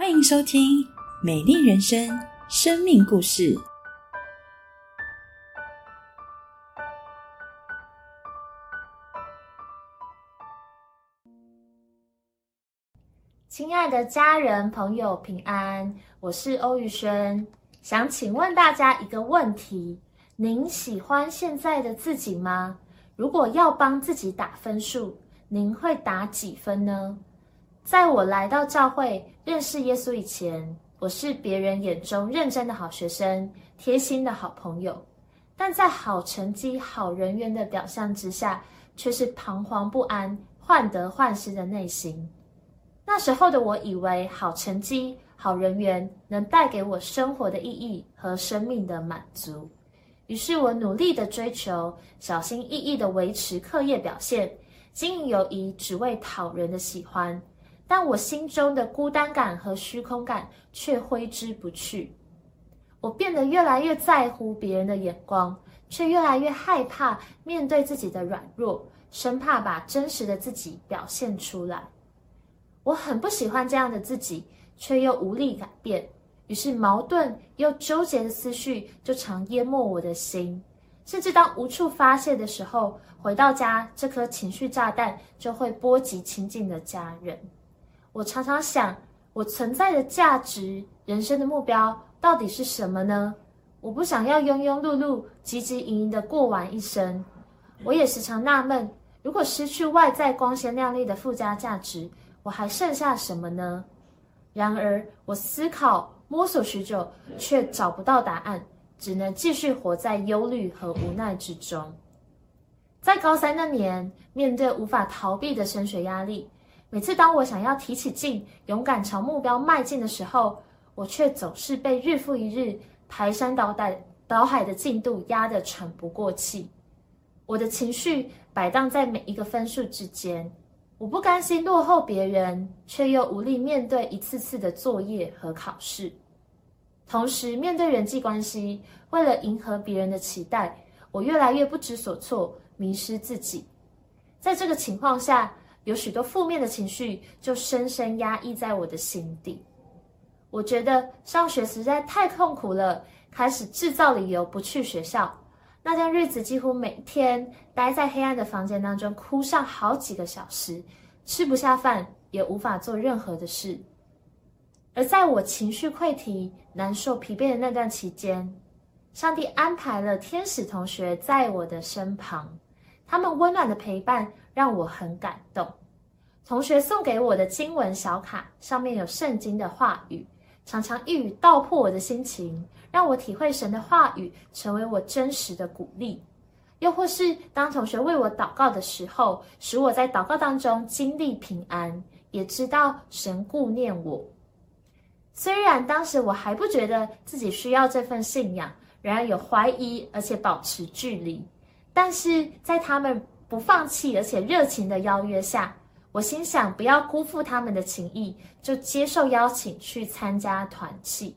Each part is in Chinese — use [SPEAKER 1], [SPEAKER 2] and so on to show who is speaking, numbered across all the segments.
[SPEAKER 1] 欢迎收听《美丽人生》生命故事。
[SPEAKER 2] 亲爱的家人、朋友，平安！我是欧宇轩，想请问大家一个问题：您喜欢现在的自己吗？如果要帮自己打分数，您会打几分呢？在我来到教会认识耶稣以前，我是别人眼中认真的好学生、贴心的好朋友，但在好成绩、好人缘的表象之下，却是彷徨不安、患得患失的内心。那时候的我以为好成绩、好人缘能带给我生活的意义和生命的满足，于是我努力的追求，小心翼翼的维持课业表现，经营友谊，只为讨人的喜欢。但我心中的孤单感和虚空感却挥之不去。我变得越来越在乎别人的眼光，却越来越害怕面对自己的软弱，生怕把真实的自己表现出来。我很不喜欢这样的自己，却又无力改变。于是矛盾又纠结的思绪就常淹没我的心，甚至当无处发泄的时候，回到家，这颗情绪炸弹就会波及亲近的家人。我常常想，我存在的价值、人生的目标到底是什么呢？我不想要庸庸碌碌、汲汲营营的过完一生。我也时常纳闷，如果失去外在光鲜亮丽的附加价值，我还剩下什么呢？然而，我思考、摸索许久，却找不到答案，只能继续活在忧虑和无奈之中。在高三那年，面对无法逃避的升学压力。每次当我想要提起劲，勇敢朝目标迈进的时候，我却总是被日复一日排山倒海、倒海的进度压得喘不过气。我的情绪摆荡在每一个分数之间，我不甘心落后别人，却又无力面对一次次的作业和考试。同时，面对人际关系，为了迎合别人的期待，我越来越不知所措，迷失自己。在这个情况下，有许多负面的情绪就深深压抑在我的心底。我觉得上学实在太痛苦了，开始制造理由不去学校。那段日子几乎每天待在黑暗的房间当中，哭上好几个小时，吃不下饭，也无法做任何的事。而在我情绪溃堤、难受、疲惫的那段期间，上帝安排了天使同学在我的身旁，他们温暖的陪伴。让我很感动。同学送给我的经文小卡上面有圣经的话语，常常一语道破我的心情，让我体会神的话语，成为我真实的鼓励。又或是当同学为我祷告的时候，使我在祷告当中经历平安，也知道神顾念我。虽然当时我还不觉得自己需要这份信仰，仍然有怀疑，而且保持距离，但是在他们。不放弃，而且热情的邀约下，我心想不要辜负他们的情谊，就接受邀请去参加团契。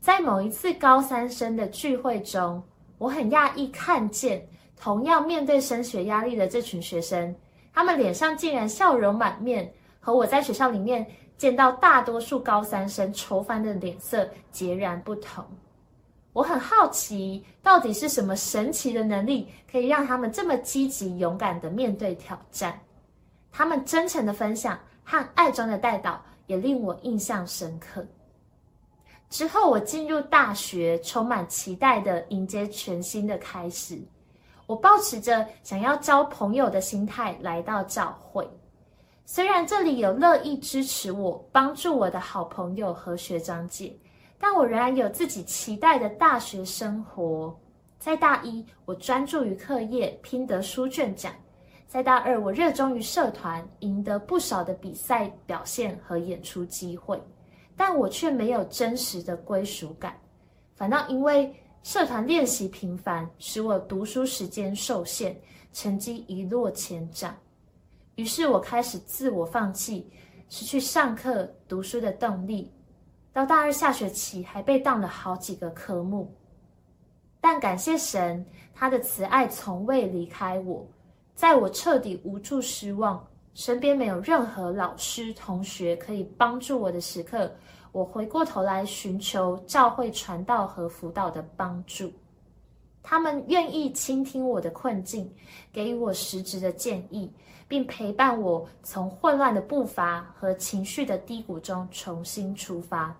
[SPEAKER 2] 在某一次高三生的聚会中，我很讶异看见同样面对升学压力的这群学生，他们脸上竟然笑容满面，和我在学校里面见到大多数高三生愁烦的脸色截然不同。我很好奇，到底是什么神奇的能力，可以让他们这么积极勇敢的面对挑战？他们真诚的分享和爱中的带导，也令我印象深刻。之后，我进入大学，充满期待的迎接全新的开始。我保持着想要交朋友的心态来到教会，虽然这里有乐意支持我、帮助我的好朋友和学长姐。但我仍然有自己期待的大学生活。在大一，我专注于课业，拼得书卷奖；在大二，我热衷于社团，赢得不少的比赛表现和演出机会。但我却没有真实的归属感，反倒因为社团练习频繁，使我读书时间受限，成绩一落千丈。于是我开始自我放弃，失去上课读书的动力。到大二下学期，还被当了好几个科目，但感谢神，他的慈爱从未离开我。在我彻底无助、失望、身边没有任何老师、同学可以帮助我的时刻，我回过头来寻求教会传道和辅导的帮助。他们愿意倾听我的困境，给予我实质的建议，并陪伴我从混乱的步伐和情绪的低谷中重新出发。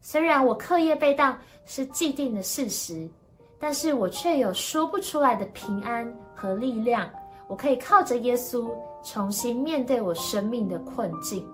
[SPEAKER 2] 虽然我课业被当是既定的事实，但是我却有说不出来的平安和力量。我可以靠着耶稣重新面对我生命的困境。